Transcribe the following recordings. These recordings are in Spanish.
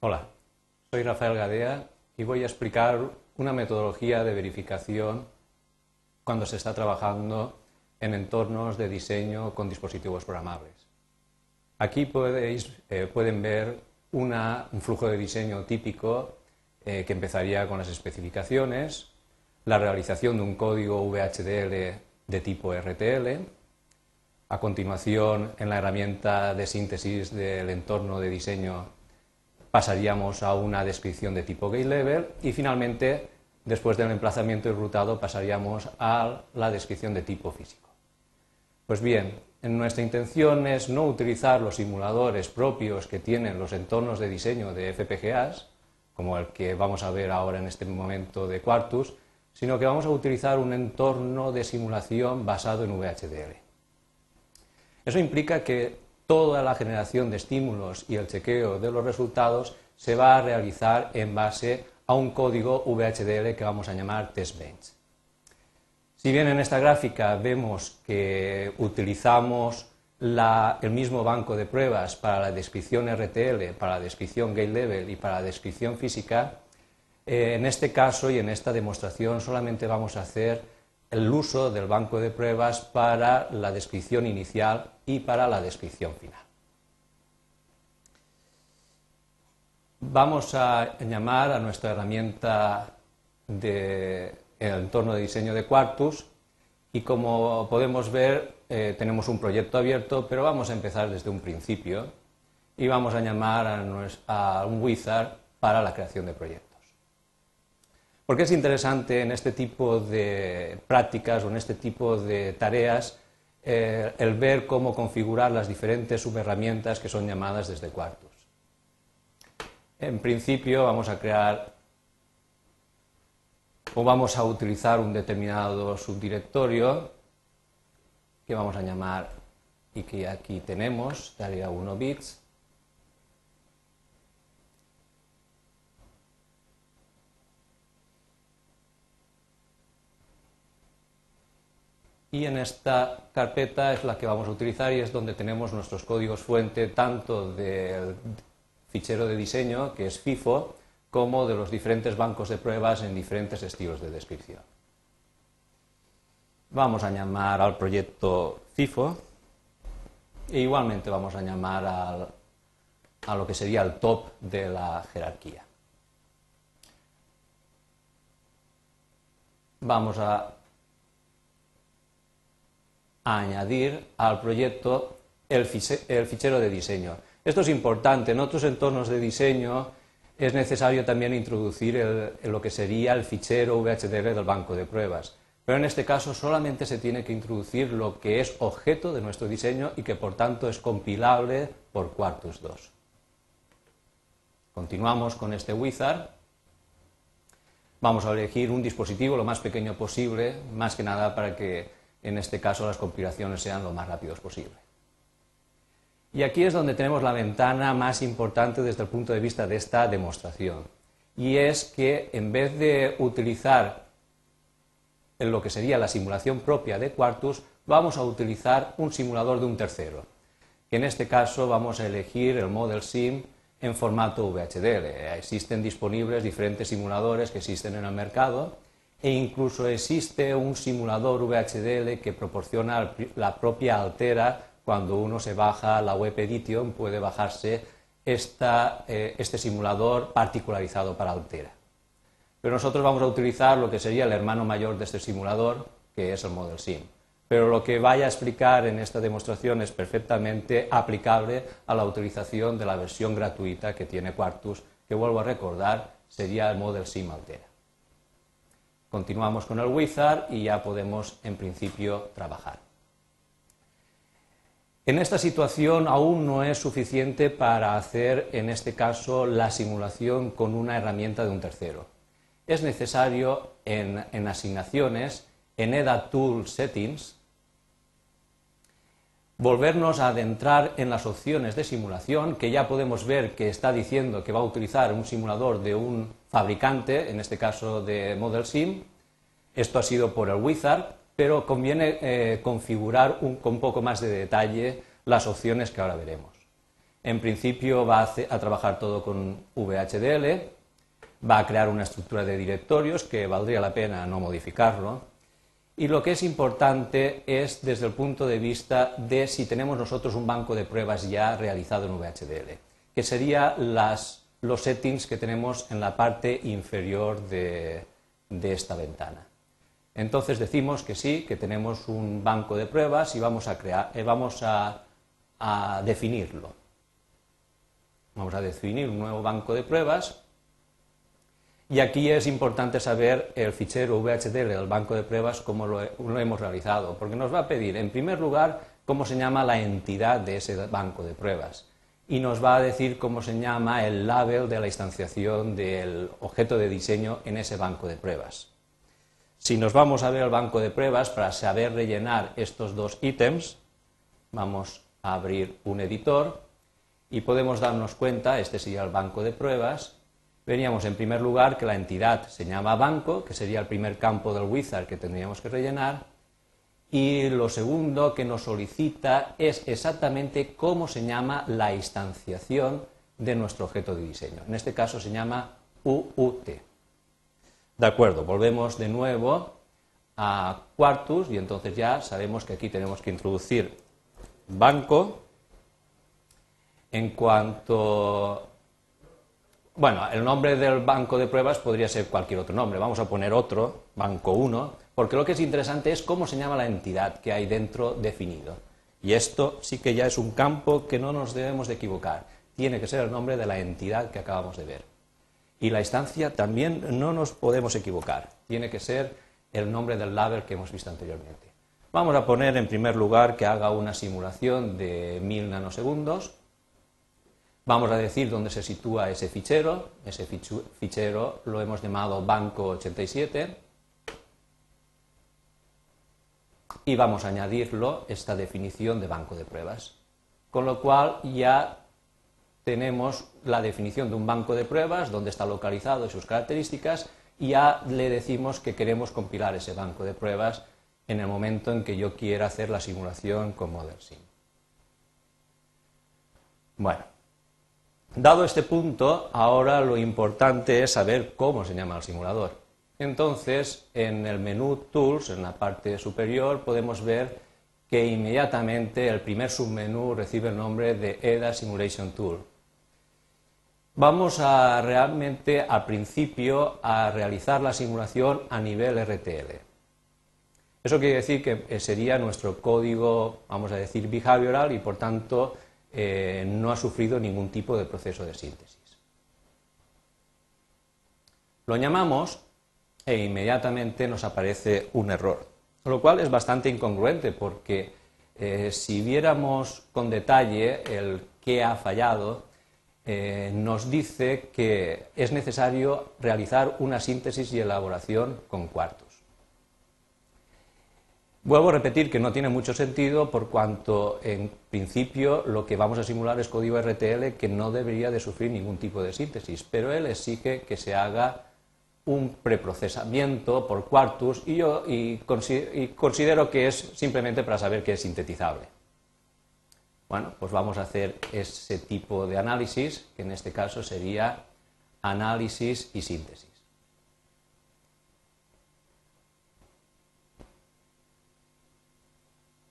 Hola, soy Rafael Gadea y voy a explicar una metodología de verificación cuando se está trabajando en entornos de diseño con dispositivos programables. Aquí eh, pueden ver un flujo de diseño típico eh, que empezaría con las especificaciones, la realización de un código VHDL de tipo RTL, a continuación en la herramienta de síntesis del entorno de diseño pasaríamos a una descripción de tipo gate level y finalmente, después del emplazamiento y rutado, pasaríamos a la descripción de tipo físico. Pues bien, nuestra intención es no utilizar los simuladores propios que tienen los entornos de diseño de FPGAs, como el que vamos a ver ahora en este momento de Quartus, sino que vamos a utilizar un entorno de simulación basado en VHDL. Eso implica que toda la generación de estímulos y el chequeo de los resultados se va a realizar en base a un código VHDL que vamos a llamar TestBench. Si bien en esta gráfica vemos que utilizamos el mismo banco de pruebas para la descripción RTL, para la descripción gate level y para la descripción física, eh, en este caso y en esta demostración solamente vamos a hacer el uso del banco de pruebas para la descripción inicial y para la descripción final. Vamos a llamar a nuestra herramienta de entorno de diseño de Quartus y como podemos ver eh, tenemos un proyecto abierto, pero vamos a empezar desde un principio y vamos a llamar a un wizard para la creación de proyectos. Porque es interesante en este tipo de prácticas o en este tipo de tareas eh, el ver cómo configurar las diferentes subherramientas que son llamadas desde Quartus. En principio vamos a crear o vamos a utilizar un determinado subdirectorio que vamos a llamar y que aquí tenemos, tarea 1 bits, y en esta carpeta es la que vamos a utilizar y es donde tenemos nuestros códigos fuente tanto del fichero de diseño, que es FIFO, como de los diferentes bancos de pruebas en diferentes estilos de descripción. Vamos a llamar al proyecto FIFO e igualmente vamos a llamar a lo que sería el top de la jerarquía. Vamos a añadir al proyecto el, fichero de diseño. Esto es importante. En otros entornos de diseño es necesario también introducir lo que sería el fichero VHDL del banco de pruebas. Pero en este caso solamente se tiene que introducir lo que es objeto de nuestro diseño y que por tanto es compilable por Quartus 2. Continuamos con este wizard. Vamos a elegir un dispositivo lo más pequeño posible, más que nada para que en este caso las compilaciones sean lo más rápidos posible. Y aquí es donde tenemos la ventana más importante desde el punto de vista de esta demostración. Y es que en vez de utilizar lo que sería la simulación propia de Quartus, vamos a utilizar un simulador de un tercero. Que en este caso vamos a elegir el Model Sim en formato VHDL. Existen disponibles diferentes simuladores que existen en el mercado e incluso existe un simulador VHDL que proporciona la propia Altera cuando uno se baja la Web Edition puede bajarse eh, este simulador particularizado para Altera. Pero nosotros vamos a utilizar lo que sería el hermano mayor de este simulador, que es el Model Sim. Pero lo que vaya a explicar en esta demostración es perfectamente aplicable a la utilización de la versión gratuita que tiene Quartus, que vuelvo a recordar, sería el Model Sim Altera. Continuamos con el wizard y ya podemos en principio trabajar. En esta situación aún no es suficiente para hacer, en este caso, la simulación con una herramienta de un tercero. Es necesario en, en asignaciones, en EDA Tool Settings, volvernos a adentrar en las opciones de simulación, que ya podemos ver que está diciendo que va a utilizar un simulador de un fabricante, en este caso de Model Sim. Esto ha sido por el wizard, pero conviene eh, configurar con un poco más de detalle las opciones que ahora veremos. En principio va a, trabajar todo con VHDL, va a crear una estructura de directorios que valdría la pena no modificarlo. Y lo que es importante es desde el punto de vista de si tenemos nosotros un banco de pruebas ya realizado en VHDL, que sería los settings que tenemos en la parte inferior de esta ventana. Entonces decimos que sí, que tenemos un banco de pruebas y vamos a, crear, eh, vamos a, definirlo. Vamos a definir un nuevo banco de pruebas y aquí es importante saber el fichero VHDL del banco de pruebas, cómo lo, hemos realizado, porque nos va a pedir, en primer lugar, cómo se llama la entidad de ese banco de pruebas y nos va a decir cómo se llama el label de la instanciación del objeto de diseño en ese banco de pruebas. Si nos vamos a ver el banco de pruebas para saber rellenar estos dos ítems, vamos a abrir un editor y podemos darnos cuenta, este sería el banco de pruebas, veríamos en primer lugar que la entidad se llama banco, que sería el primer campo del wizard que tendríamos que rellenar, y lo segundo que nos solicita es exactamente cómo se llama la instanciación de nuestro objeto de diseño. En este caso se llama UUT. De acuerdo, volvemos de nuevo a Quartus y entonces ya sabemos que aquí tenemos que introducir banco. En cuanto... Bueno, el nombre del banco de pruebas podría ser cualquier otro nombre. Vamos a poner otro, banco 1, porque lo que es interesante es cómo se llama la entidad que hay dentro definido. Y esto sí que ya es un campo que no nos debemos de equivocar. Tiene que ser el nombre de la entidad que acabamos de ver. Y la instancia también no nos podemos equivocar. Tiene que ser el nombre del label que hemos visto anteriormente. Vamos a poner en primer lugar que haga una simulación de 1000 nanosegundos. Vamos a decir dónde se sitúa ese fichero. Ese fichero lo hemos llamado banco 87. Y vamos a añadirlo esta definición de banco de pruebas. Con lo cual ya tenemos la definición de un banco de pruebas, donde está localizado y sus características, y ya le decimos que queremos compilar ese banco de pruebas en el momento en que yo quiera hacer la simulación con ModelSim. Bueno, dado este punto, ahora lo importante es saber cómo se llama el simulador. Entonces, en el menú Tools, en la parte superior, podemos ver que inmediatamente el primer submenú recibe el nombre de EDA Simulation Tool. Vamos a realmente al principio a realizar la simulación a nivel RTL. Eso quiere decir que eh, sería nuestro código, vamos a decir, behavioral y por tanto eh, no ha sufrido ningún tipo de proceso de síntesis. Lo llamamos e inmediatamente nos aparece un error, lo cual es bastante incongruente porque eh, si viéramos con detalle el qué ha fallado, eh, nos dice que es necesario realizar una síntesis y elaboración con cuartos. Vuelvo a repetir que no tiene mucho sentido por cuanto en principio lo que vamos a simular es código RTL que no debería de sufrir ningún tipo de síntesis, pero él exige que se haga un preprocesamiento por Quartus y yo y considero que es simplemente para saber que es sintetizable. Bueno, pues vamos a hacer ese tipo de análisis, que en este caso sería análisis y síntesis.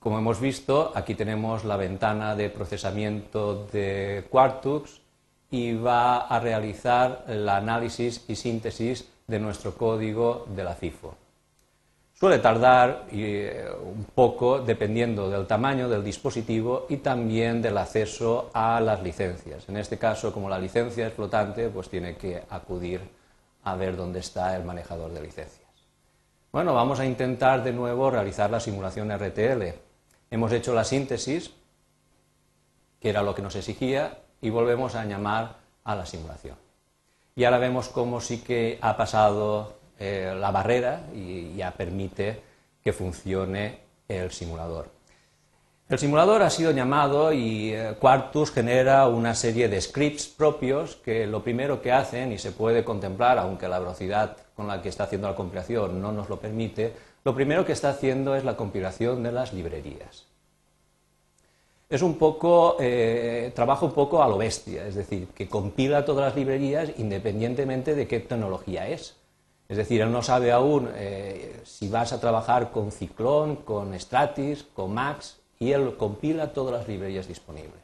Como hemos visto, aquí tenemos la ventana de procesamiento de Quartux y va a realizar el análisis y síntesis de nuestro código de la FIFO. Suele tardar eh, un poco dependiendo del tamaño del dispositivo y también del acceso a las licencias. En este caso, como la licencia es flotante, pues tiene que acudir a ver dónde está el manejador de licencias. Bueno, vamos a intentar de nuevo realizar la simulación RTL. Hemos hecho la síntesis, que era lo que nos exigía, y volvemos a llamar a la simulación. Y ahora vemos cómo sí que ha pasado eh, la barrera y ya permite que funcione el simulador. El simulador ha sido llamado y eh, Quartus genera una serie de scripts propios que lo primero que hacen, y se puede contemplar, aunque la velocidad con la que está haciendo la compilación no nos lo permite, lo primero que está haciendo es la compilación de las librerías. Es un poco, eh, trabaja un poco a lo bestia, es decir, que compila todas las librerías independientemente de qué tecnología es. Es decir, él no sabe aún eh, si vas a trabajar con Ciclón, con Stratis, con Max, y él compila todas las librerías disponibles.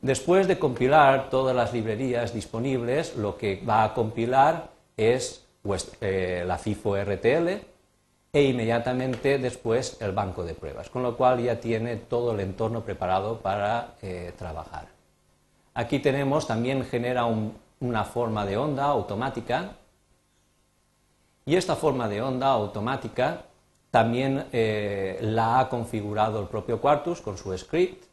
Después de compilar todas las librerías disponibles, lo que va a compilar es eh, la FIFO RTL e inmediatamente después el banco de pruebas, con lo cual ya tiene todo el entorno preparado para eh, trabajar. Aquí tenemos, también genera una forma de onda automática y esta forma de onda automática también eh, la ha configurado el propio Quartus con su script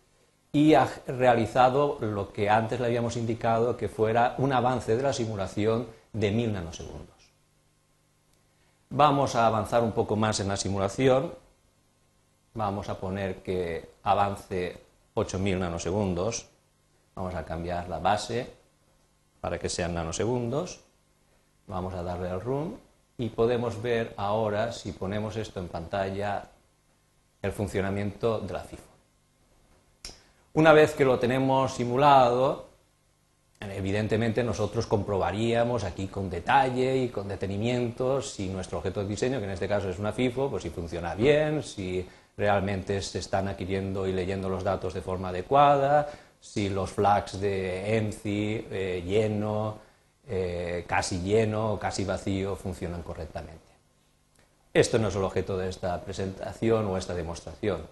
y ha realizado lo que antes le habíamos indicado que fuera un avance de la simulación de mil nanosegundos. Vamos a avanzar un poco más en la simulación. Vamos a poner que avance 8000 nanosegundos. Vamos a cambiar la base para que sean nanosegundos. Vamos a darle al run y podemos ver ahora, si ponemos esto en pantalla, el funcionamiento de la FIFO. Una vez que lo tenemos simulado, evidentemente nosotros comprobaríamos aquí con detalle y con detenimiento si nuestro objeto de diseño, que en este caso es una FIFO, pues si funciona bien, si realmente se están adquiriendo y leyendo los datos de forma adecuada, si los flags de ENCI, eh, lleno, eh, casi lleno o casi vacío funcionan correctamente. Esto no es el objeto de esta presentación o esta demostración.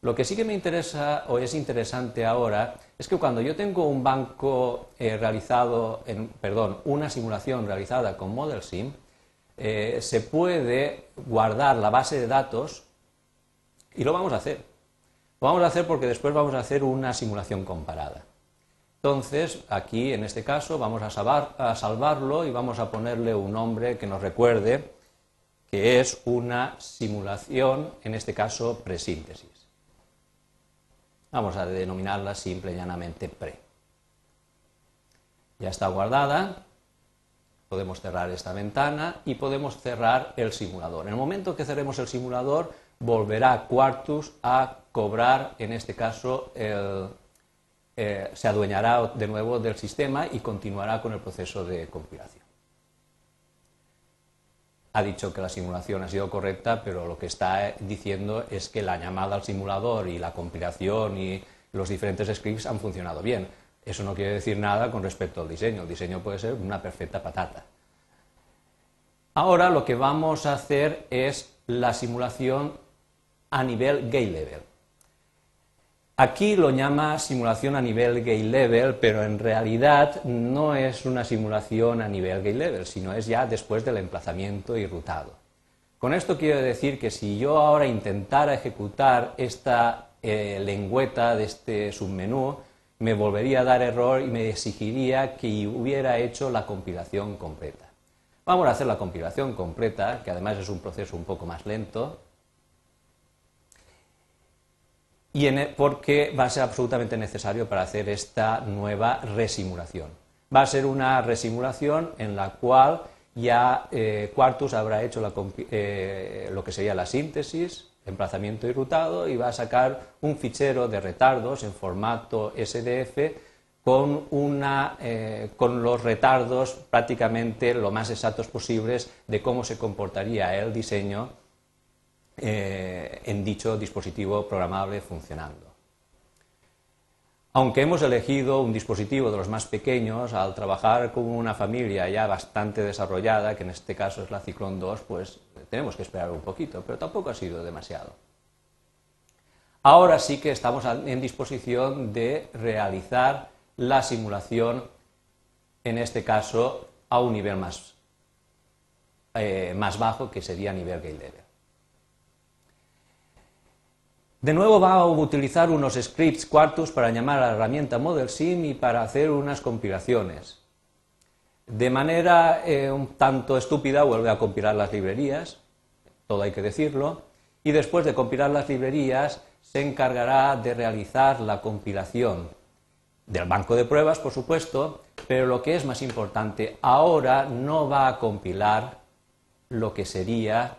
Lo que sí que me interesa o es interesante ahora es que cuando yo tengo un banco eh, realizado, perdón, una simulación realizada con ModelSim, eh, se puede guardar la base de datos y lo vamos a hacer. Lo vamos a hacer porque después vamos a hacer una simulación comparada. Entonces, aquí en este caso vamos a salvarlo y vamos a ponerle un nombre que nos recuerde que es una simulación, en este caso presíntesis. Vamos a denominarla simple y llanamente pre. Ya está guardada, podemos cerrar esta ventana y podemos cerrar el simulador. En el momento que cerremos el simulador, volverá Quartus a cobrar, en este caso, eh, se adueñará de nuevo del sistema y continuará con el proceso de compilación ha dicho que la simulación ha sido correcta, pero lo que está diciendo es que la llamada al simulador y la compilación y los diferentes scripts han funcionado bien. Eso no quiere decir nada con respecto al diseño. El diseño puede ser una perfecta patata. Ahora lo que vamos a hacer es la simulación a nivel gay level. Aquí lo llama simulación a nivel gay level, pero en realidad no es una simulación a nivel gay level, sino es ya después del emplazamiento y rutado. Con esto quiero decir que si yo ahora intentara ejecutar esta eh, lengüeta de este submenú, me volvería a dar error y me exigiría que hubiera hecho la compilación completa. Vamos a hacer la compilación completa, que además es un proceso un poco más lento, y e, porque va a ser absolutamente necesario para hacer esta nueva resimulación. Va a ser una resimulación en la cual ya eh, Quartus habrá hecho eh, lo que sería la síntesis, emplazamiento y rutado y va a sacar un fichero de retardos en formato SDF con, eh, con los retardos prácticamente lo más exactos posibles de cómo se comportaría el diseño eh, en dicho dispositivo programable funcionando. Aunque hemos elegido un dispositivo de los más pequeños, al trabajar con una familia ya bastante desarrollada, que en este caso es la Ciclón 2, pues tenemos que esperar un poquito, pero tampoco ha sido demasiado. Ahora sí que estamos en disposición de realizar la simulación, en este caso, a un nivel más, eh, más bajo, que sería nivel gate level. De nuevo va a utilizar unos scripts Quartus para llamar a la herramienta ModelSim y para hacer unas compilaciones. De manera eh, un tanto estúpida vuelve a compilar las librerías, todo hay que decirlo, y después de compilar las librerías se encargará de realizar la compilación del banco de pruebas, por supuesto, pero lo que es más importante, ahora no va a compilar lo que sería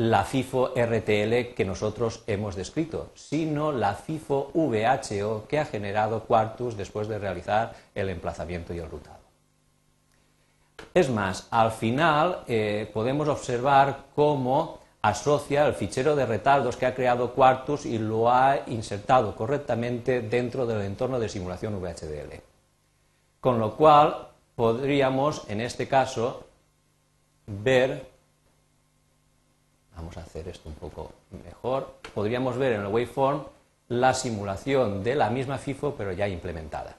la FIFO RTL que nosotros hemos descrito, sino la FIFO VHO que ha generado Quartus después de realizar el emplazamiento y el rutado. Es más, al final eh, podemos observar cómo asocia el fichero de retardos que ha creado Quartus y lo ha insertado correctamente dentro del entorno de simulación VHDL. Con lo cual podríamos, en este caso, ver Vamos a hacer esto un poco mejor. Podríamos ver en el waveform la simulación de la misma FIFO, pero ya implementada.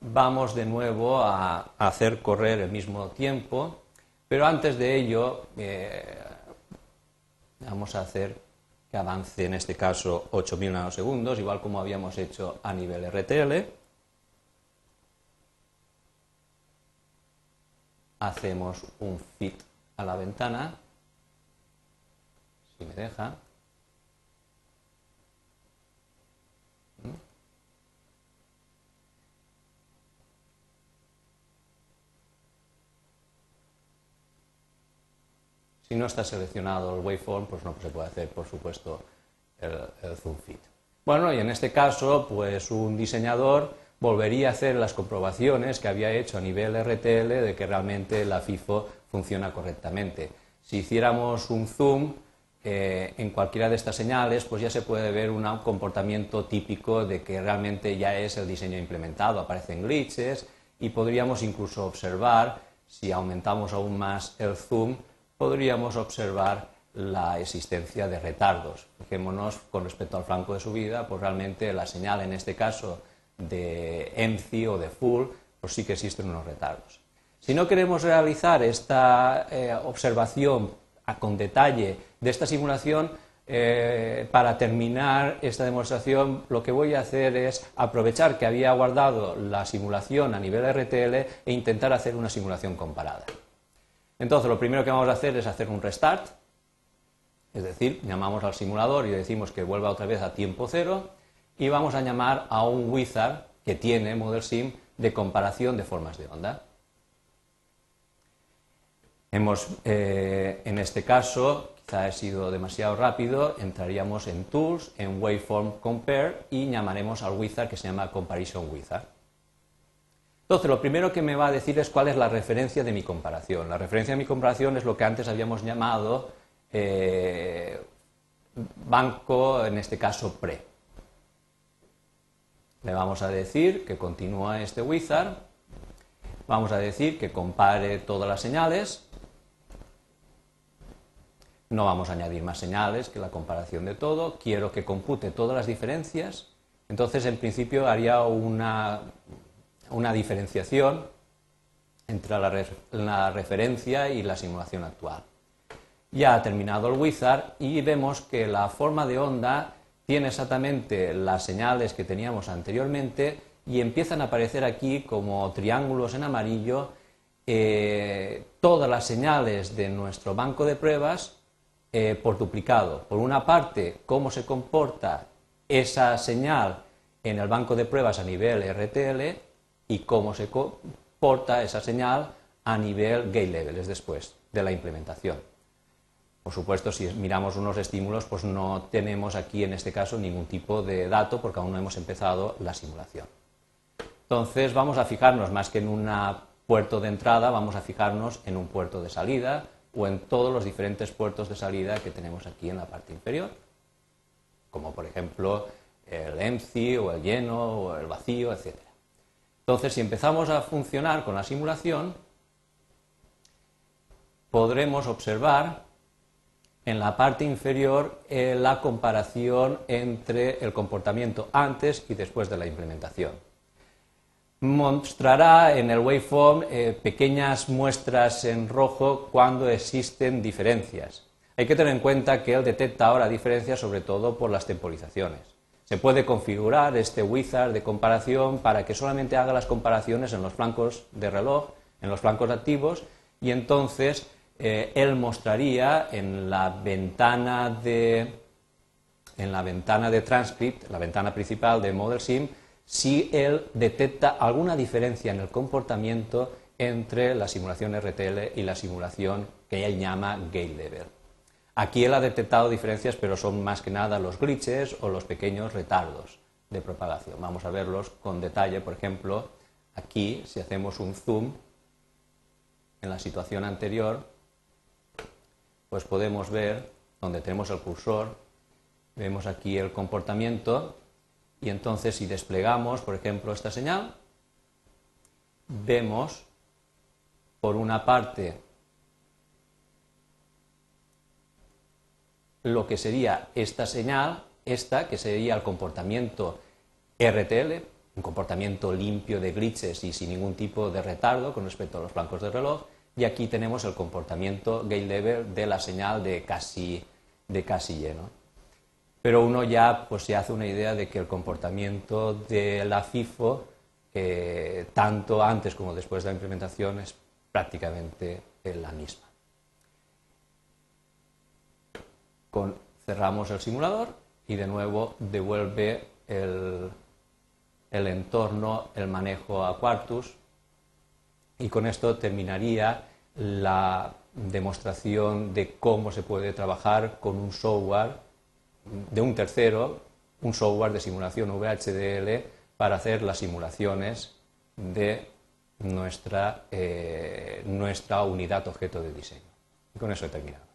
Vamos de nuevo a hacer correr el mismo tiempo, pero antes de ello eh, vamos a hacer que avance en este caso 8000 nanosegundos, igual como habíamos hecho a nivel RTL. Hacemos un fit a la ventana, si me deja. Si no está seleccionado el waveform, pues no se puede hacer, por supuesto, el, zoom fit. Bueno, y en este caso, pues un diseñador volvería a hacer las comprobaciones que había hecho a nivel RTL de que realmente la FIFO funciona correctamente. Si hiciéramos un zoom eh, en cualquiera de estas señales, pues ya se puede ver un comportamiento típico de que realmente ya es el diseño implementado, aparecen glitches y podríamos incluso observar, si aumentamos aún más el zoom, podríamos observar la existencia de retardos. Fijémonos con respecto al flanco de subida, pues realmente la señal en este caso de EMCI o de full, pues sí que existen unos retardos. Si no queremos realizar esta eh, observación con detalle de esta simulación, eh, para terminar esta demostración, lo que voy a hacer es aprovechar que había guardado la simulación a nivel RTL e intentar hacer una simulación comparada. Entonces, lo primero que vamos a hacer es hacer un restart, es decir, llamamos al simulador y decimos que vuelva otra vez a tiempo cero y vamos a llamar a un wizard que tiene ModelSim de comparación de formas de onda. Hemos, eh, en este caso, quizá he sido demasiado rápido, entraríamos en Tools, en Waveform Compare y llamaremos al wizard que se llama Comparison Wizard. Entonces, lo primero que me va a decir es cuál es la referencia de mi comparación. La referencia de mi comparación es lo que antes habíamos llamado eh, banco, en este caso pre. Le vamos a decir que continúa este wizard, vamos a decir que compare todas las señales, no vamos a añadir más señales que la comparación de todo. Quiero que compute todas las diferencias. Entonces, en principio, haría una, diferenciación entre la, referencia y la simulación actual. Ya ha terminado el wizard y vemos que la forma de onda tiene exactamente las señales que teníamos anteriormente y empiezan a aparecer aquí como triángulos en amarillo eh, todas las señales de nuestro banco de pruebas eh, por duplicado. Por una parte, cómo se comporta esa señal en el banco de pruebas a nivel RTL y cómo se comporta esa señal a nivel gate level, es después de la implementación. Por supuesto, si miramos unos estímulos, pues no tenemos aquí en este caso ningún tipo de dato porque aún no hemos empezado la simulación. Entonces vamos a fijarnos más que en un puerto de entrada, vamos a fijarnos en un puerto de salida, o en todos los diferentes puertos de salida que tenemos aquí en la parte inferior, como por ejemplo el empty o el lleno o el vacío, etc. Entonces, si empezamos a funcionar con la simulación, podremos observar en la parte inferior eh, la comparación entre el comportamiento antes y después de la implementación mostrará en el waveform eh, pequeñas muestras en rojo cuando existen diferencias. Hay que tener en cuenta que él detecta ahora diferencias sobre todo por las temporizaciones. Se puede configurar este wizard de comparación para que solamente haga las comparaciones en los flancos de reloj, en los flancos activos, y entonces eh, él mostraría en la ventana de en la ventana de transcript, la ventana principal de ModelSim, si él detecta alguna diferencia en el comportamiento entre la simulación RTL y la simulación que él llama gate level. Aquí él ha detectado diferencias, pero son más que nada los glitches o los pequeños retardos de propagación. Vamos a verlos con detalle, por ejemplo, aquí, si hacemos un zoom en la situación anterior, pues podemos ver donde tenemos el cursor, vemos aquí el comportamiento y entonces si desplegamos, por ejemplo, esta señal, vemos por una parte lo que sería esta señal, esta que sería el comportamiento RTL, un comportamiento limpio de glitches y sin ningún tipo de retardo con respecto a los blancos del reloj, y aquí tenemos el comportamiento gate level de la señal de casi, de casi lleno. Pero uno ya pues, se hace una idea de que el comportamiento de la FIFO, tanto antes como después de la implementación, es prácticamente la misma. cerramos el simulador y de nuevo devuelve el, el entorno, el manejo a Quartus y con esto terminaría la demostración de cómo se puede trabajar con un software de un tercero, un software de simulación VHDL para hacer las simulaciones de nuestra, eh, nuestra unidad objeto de diseño. Y con eso he terminado.